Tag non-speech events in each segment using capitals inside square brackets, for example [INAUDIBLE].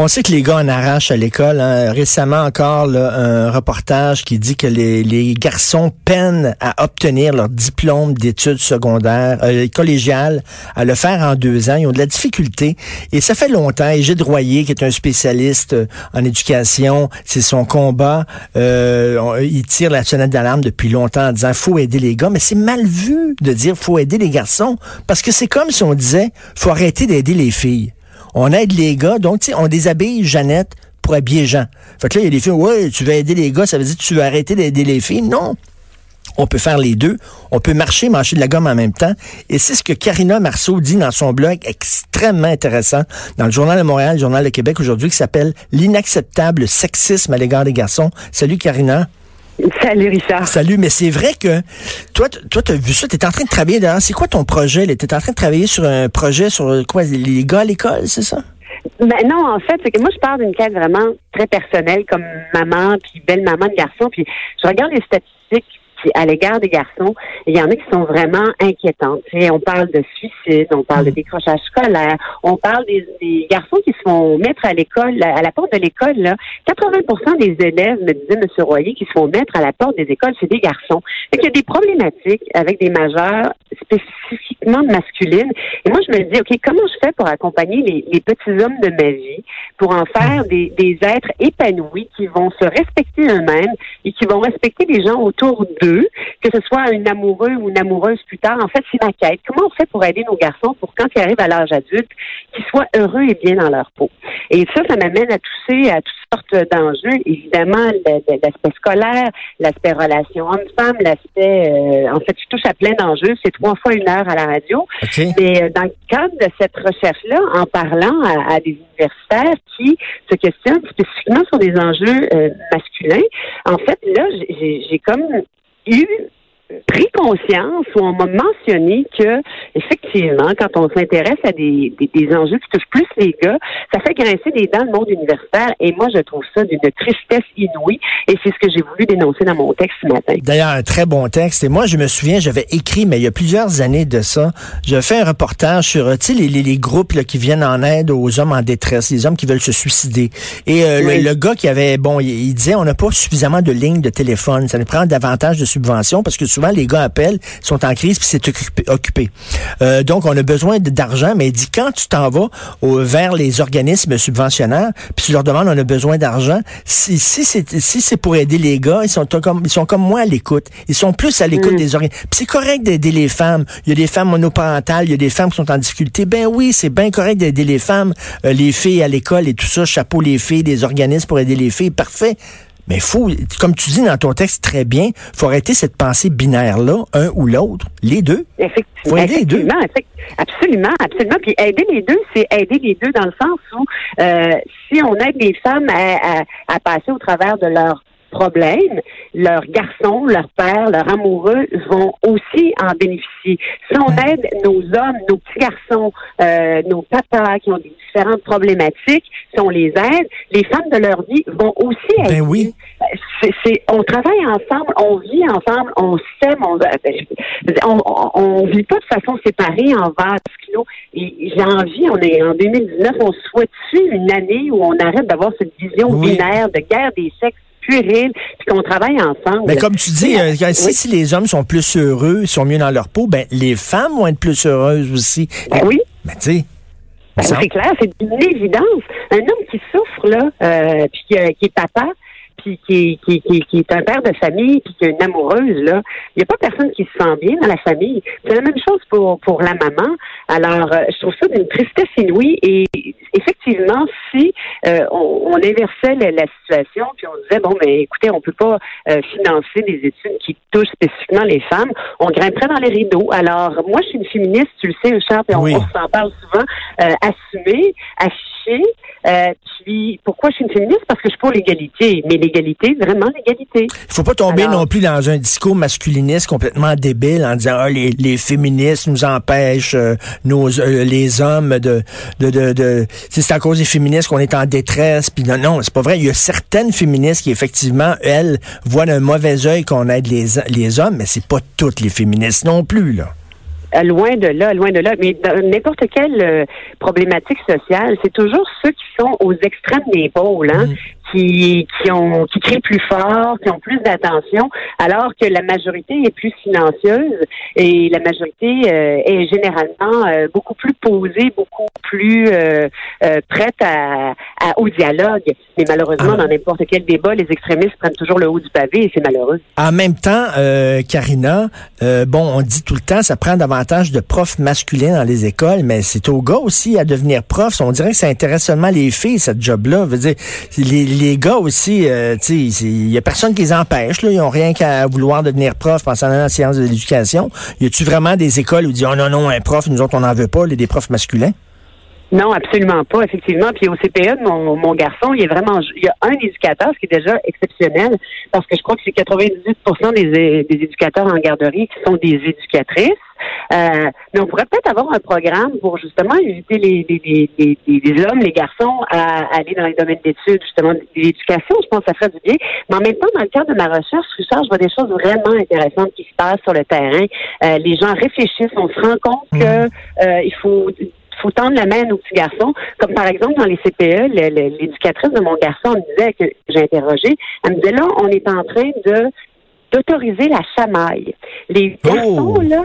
On sait que les gars en arrachent à l'école. Hein. Récemment encore, un reportage qui dit que les, les, garçons peinent à obtenir leur diplôme d'études secondaires, euh, collégiales, à le faire en deux ans. Ils ont de la difficulté. Et ça fait longtemps. Et Gilles Royer, qui est un spécialiste euh, en éducation, c'est son combat. Euh, il tire la sonnette d'alarme depuis longtemps en disant faut aider les gars. Mais c'est mal vu de dire faut aider les garçons. Parce que c'est comme si on disait faut arrêter d'aider les filles on aide les gars. Donc, tu sais, on déshabille Jeannette pour habiller Jean. Fait que là, il y a des filles, ouais, tu veux aider les gars, ça veut dire que tu veux arrêter d'aider les filles. Non. On peut faire les deux. On peut marcher, marcher de la gomme en même temps. Et c'est ce que Karina Marceau dit dans son blog extrêmement intéressant dans le Journal de Montréal, le Journal de Québec aujourd'hui, qui s'appelle L'inacceptable sexisme à l'égard des garçons. Salut Karina. Salut Richard. Salut, mais c'est vrai que toi, toi, tu as vu ça, tu es en train de travailler dedans. C'est quoi ton projet? Tu es en train de travailler sur un projet sur quoi? Les gars à l'école, c'est ça? Ben non, en fait, c'est que moi, je parle d'une quête vraiment très personnelle comme maman, puis belle maman de garçon, puis je regarde les statistiques à l'égard des garçons, il y en a qui sont vraiment inquiétantes. on parle de suicide, on parle de décrochage scolaire, on parle des, garçons qui se font mettre à l'école, à la porte de l'école. Là, 80% des élèves, me disait M. Royer, qui se font mettre à la porte des écoles, c'est des garçons. il y a des problématiques avec des majeurs spécifiquement masculines. Et moi, je me dis, OK, comment je fais pour accompagner les, petits hommes de ma vie, pour en faire des, des êtres épanouis qui vont se respecter eux-mêmes et qui vont respecter les gens autour d'eux que ce soit un amoureux ou une amoureuse plus tard. En fait, c'est ma quête. Comment on fait pour aider nos garçons pour quand ils arrivent à l'âge adulte, qu'ils soient heureux et bien dans leur peau? Et ça, ça m'amène à toucher à toutes sortes d'enjeux. Évidemment, l'aspect scolaire, l'aspect relation homme-femme, l'aspect, euh, en fait, je touche à plein d'enjeux. C'est trois fois une heure à la radio. Mais euh, dans le cadre de cette recherche-là, en parlant à, des universitaires qui se questionnent spécifiquement sur des enjeux euh, masculins, en fait, là, j'ai comme you pris conscience ou on m'a mentionné que, effectivement, quand on s'intéresse à des, des, enjeux qui touchent plus les gars, ça fait grincer des dents le monde universitaire. Et moi, je trouve ça d'une tristesse inouïe. Et c'est ce que j'ai voulu dénoncer dans mon texte ce matin. D'ailleurs, un très bon texte. Et moi, je me souviens, j'avais écrit, mais il y a plusieurs années de ça, je fait un reportage sur, tu sais, les, les, groupes là, qui viennent en aide aux hommes en détresse, les hommes qui veulent se suicider. Et euh, le, gars qui avait, bon, il, disait, on n'a pas suffisamment de lignes de téléphone. Ça nous prend davantage de subventions parce que souvent les gars appellent, sont en crise puis c'est occupé. Euh, donc on a besoin d'argent, mais il dit quand tu t'en vas vers les organismes subventionnaires, puis tu leur demandes on a besoin d'argent, si, si c'est si c'est pour aider les gars, ils sont comme ils sont comme moi à l'écoute. Ils sont plus à l'écoute mm. des organismes. Puis c'est correct d'aider les femmes. Il y a des femmes monoparentales, il y a des femmes qui sont en difficulté. Ben oui, c'est bien correct d'aider les femmes, euh, les filles à l'école et tout ça, chapeau les filles, des organismes pour aider les filles, parfait. Mais faut, comme tu dis dans ton texte très bien, faut arrêter cette pensée binaire-là, un ou l'autre, les deux. Effectivement. Faut aider les deux. Absolument, absolument. Puis aider les deux, c'est aider les deux dans le sens où euh, si on aide les femmes à, à passer au travers de leur problème, leurs garçons, leurs pères, leurs amoureux vont aussi en bénéficier. Si on aide nos hommes, nos petits garçons, euh, nos papas qui ont des différentes problématiques, si on les aide, les femmes de leur vie vont aussi ben aider. oui. On travaille ensemble, on vit ensemble, on s'aime, on, on, on, vit pas de façon séparée en vase clos. Et j'ai envie, on est en 2019, on souhaite-tu une année où on arrête d'avoir cette vision binaire de guerre des sexes puis qu'on travaille ensemble. Mais comme tu dis, euh, si, les hommes sont plus heureux, sont mieux dans leur peau, ben les femmes vont être plus heureuses aussi. Ben oui. Ben tu sais. Ben, c'est clair, c'est une évidence. Un homme qui souffre, là, euh, puis qui, qui est papa, puis qui, qui, qui, qui, est un père de famille, puis qui est une amoureuse, là, il n'y a pas personne qui se sent bien dans la famille. C'est la même chose pour, pour la maman. Alors, euh, je trouve ça d'une tristesse inouïe. Et effectivement, si euh, on, inversait la, situation, puis on disait, bon, mais écoutez, on peut pas euh, financer des études qui touchent spécifiquement les femmes, on grimperait dans les rideaux. Alors, moi, je suis une féministe, tu le sais, Richard, puis on, s'en parle souvent, puis, pourquoi je suis une féministe? Parce que je suis pour l'égalité. Mais l'égalité, vraiment l'égalité. Il faut pas tomber non plus dans un discours masculiniste complètement débile en disant ah, les, les féministes nous empêchent euh, nos les hommes de de de, de c'est à cause des féministes qu'on est en détresse puis non non c'est pas vrai il y a certaines féministes qui effectivement elles voient d'un mauvais œil qu'on aide les les hommes mais c'est pas toutes les féministes non plus là. Euh, loin de là, loin de là. Mais dans n'importe quelle euh, problématique sociale, c'est toujours ceux qui sont aux extrêmes des pôles, hein, mm qui, qui, ont, qui crient plus fort, qui ont plus d'attention, alors que la majorité est plus silencieuse et la majorité euh, est généralement euh, beaucoup plus posée, beaucoup plus euh, prête à, au dialogue. Mais malheureusement, ah. dans n'importe quel débat, les extrémistes prennent toujours le haut du pavé et c'est malheureux. En même temps, Karina, bon, on dit tout le temps, ça prend davantage de profs masculins dans les écoles, mais c'est aux gars aussi à devenir profs. On dirait que ça intéresse seulement les filles, cette job-là. Veut dire, les les gars aussi, euh, il y a personne qui les empêche. Là. Ils n'ont rien qu'à vouloir devenir prof pensant à la science de l'éducation. Y a-tu vraiment des écoles où ils disent oh non, non, un prof, nous autres, on n'en veut pas, les des profs masculins? Non, absolument pas, effectivement. Puis au CPE mon, mon garçon, il est vraiment, il y a un éducateur, ce qui est déjà exceptionnel, parce que je crois que c'est 98 des, des éducateurs en garderie qui sont des éducatrices. Euh, mais on pourrait peut-être avoir un programme pour justement éviter les, les, les, les, hommes, les garçons à, aller dans les domaines d'études, justement, l'éducation. Je pense que ça ferait du bien. Mais en même temps, dans le cadre de ma recherche, ça, je vois des choses vraiment intéressantes qui se passent sur le terrain. Euh, les gens réfléchissent, on se rend compte mmh. que euh, il faut faut tendre la main aux petits garçons. Comme par exemple dans les CPE, l'éducatrice de mon garçon me disait que j'ai interrogé, elle me disait là, on est en train de d'autoriser la chamaille. Les oh! garçons, là,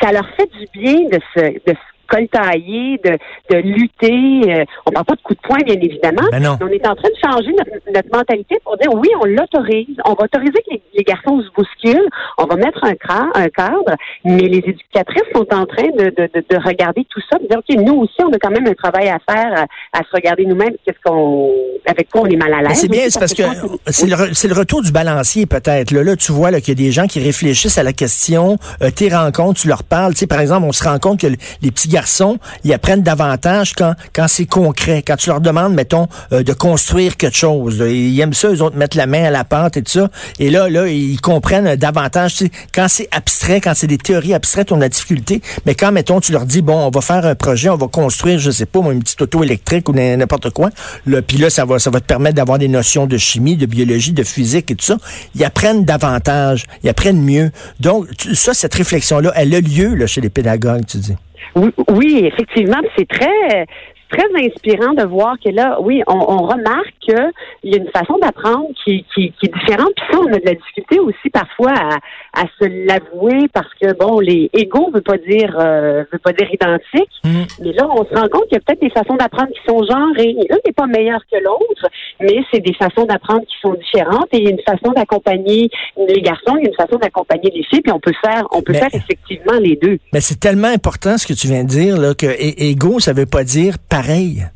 ça leur fait du bien de se, de se de, de lutter. Euh, on parle pas de coups de poing, bien évidemment. Ben mais on est en train de changer notre, mentalité pour dire oui, on l'autorise. On va autoriser que les, garçons se bousculent. On va mettre un, un cadre. Mais les éducatrices sont en train de, de, de, regarder tout ça, de dire OK, nous aussi, on a quand même un travail à faire, à, se regarder nous-mêmes, qu'est-ce qu'on avec quoi on est mal à l'aise. C'est bien, c'est parce que, c'est le, le, retour du balancier, peut-être. Là, là, tu vois qu'il y a des gens qui réfléchissent à la question, euh, tes rencontres, tu leur parles. Tu sais, par exemple, on se rend compte que les petits garçons, ils apprennent davantage quand, quand c'est concret. Quand tu leur demandes, mettons, euh, de construire quelque chose. Ils aiment ça, eux autres, mettre la main à la pâte et tout ça. Et là, là, ils comprennent davantage. Tu quand c'est abstrait, quand c'est des théories abstraites, on a difficulté. Mais quand, mettons, tu leur dis, bon, on va faire un projet, on va construire, je sais pas, une petite auto électrique ou n'importe quoi. Là, puis là, ça va, ça va te permettre d'avoir des notions de chimie, de biologie, de physique et tout ça. Ils apprennent davantage, ils apprennent mieux. Donc, ça, cette réflexion-là, elle a lieu là, chez les pédagogues, tu dis. Oui, effectivement, c'est très très inspirant de voir que là, oui, on, on remarque qu'il y a une façon d'apprendre qui, qui, qui, est différente. Puis ça, on a de la difficulté aussi parfois à, à se l'avouer parce que bon, les égaux veut pas dire euh, veut pas dire identique. Mm. Mais là, on se rend compte qu'il y a peut-être des façons d'apprendre qui sont genrées. L'une n'est pas meilleure que l'autre, mais c'est des façons d'apprendre qui sont différentes et il y a une façon d'accompagner les garçons, il y a une façon d'accompagner les filles, puis on peut faire on peut faire effectivement les deux. Mais c'est tellement important ce que tu viens de dire là que égaux, ça veut pas dire pareil.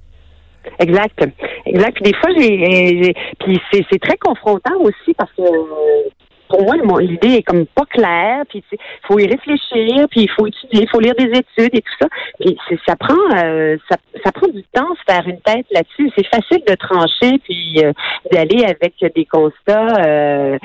Exact. Exact. Puis des fois, puis c'est très confrontant aussi parce que pour moi, l'idée est comme pas claire, puis il faut y réfléchir, puis il faut étudier, il faut lire des études et tout ça. Puis ça prend euh, ça, ça, prend du temps de faire une tête là-dessus. C'est facile de trancher puis euh, d'aller avec des constats euh,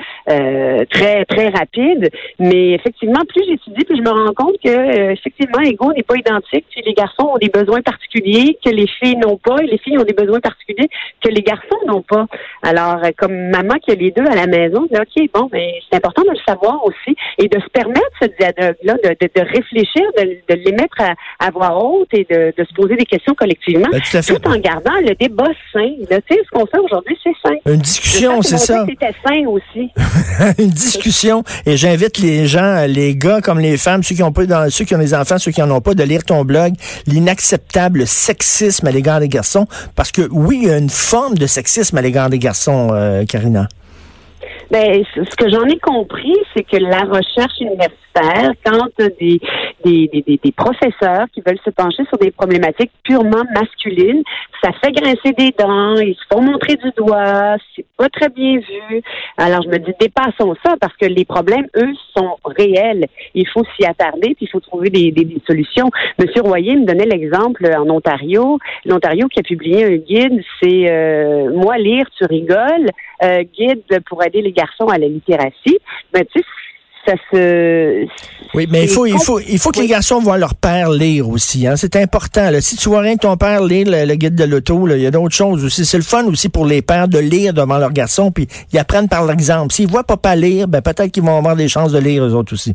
très très rapides. Mais effectivement, plus j'étudie, plus je me rends compte que effectivement, ego n'est pas identique. Puis les garçons ont des besoins particuliers que les filles n'ont pas, et les filles ont des besoins particuliers que les garçons n'ont pas. Alors, comme maman qui a les deux à la maison, je dis, ok, bon, ben c'est important de le savoir aussi et de se permettre ce dialogue-là, de, de, de, réfléchir, de, de les mettre à, à, voix haute et de, de se poser des questions collectivement, ben, tout, en gardant le débat sain. tu sais, ce qu'on fait aujourd'hui, c'est sain. Une discussion, c'est ça. C'était sain aussi. [LAUGHS] Une discussion. Et j'invite les gens, les gars comme les femmes, ceux qui ont pas, dans, ceux qui ont des enfants, ceux qui en ont pas, de lire ton blog, l'inacceptable sexisme à l'égard des garçons, parce que oui, il y a une forme de sexisme à l'égard des garçons, euh, Karina. Ben, ce que j'en ai compris, c'est que la recherche universitaire, quand des, des, des, des, professeurs qui veulent se pencher sur des problématiques purement masculines. Ça fait grincer des dents, ils se font montrer du doigt, c'est pas très bien vu. Alors je me dis, dépassons ça parce que les problèmes, eux, sont réels. Il faut s'y attarder, puis il faut trouver des, des, solutions. Monsieur Royer me donnait l'exemple en Ontario, l'Ontario qui a publié un guide, c'est euh, Moi lire, tu rigoles, euh, guide pour aider les garçons à la littératie. Ben, tu sais, ça se. Oui, mais il faut, il faut, il faut que les garçons voient leur père lire aussi. Hein. C'est important. Là. Si tu vois rien que ton père lire le, guide de l'auto, il y a d'autres choses aussi. C'est le fun aussi pour les pères de lire devant leurs garçons, puis ils apprennent par l'exemple. S'ils voient papa lire, ben peut-être qu'ils vont avoir des chances de lire eux autres aussi.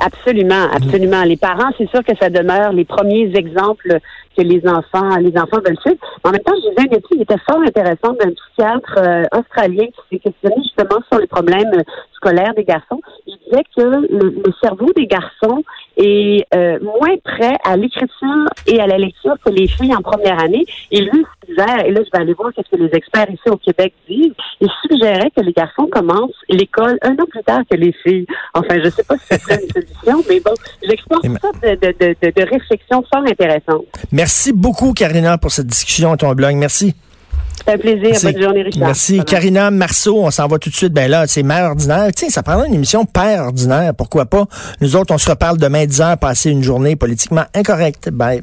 Absolument, absolument. Les parents, c'est sûr que ça demeure les premiers exemples que les enfants, les enfants veulent suivre. En même temps, je disais un étude qui était fort intéressante d'un psychiatre euh, australien qui s'est questionné justement sur les problèmes scolaires des garçons. Il que le, cerveau des garçons est euh, moins prêt à l'écriture et à la lecture que les filles en première année. Et lui suggère, et là je vais aller voir ce que les experts ici au Québec disent, il suggérait que les garçons commencent l'école un an plus tard que les filles. Enfin, je ne sais pas si c'est une solution, [LAUGHS] mais bon, j'explore ça de, de, de, de réflexion fort intéressante. Merci beaucoup, Karina, pour cette discussion à ton blog. Merci. C'est un plaisir. Bonne journée, Richard. Merci. Karina Marceau, on s'en va tout de suite. Ben là, c'est Mère ordinaire. Tiens, ça prendra une émission Père ordinaire. Pourquoi pas? Nous autres, on se reparle demain 10 heures, passer une journée politiquement incorrecte. Bye.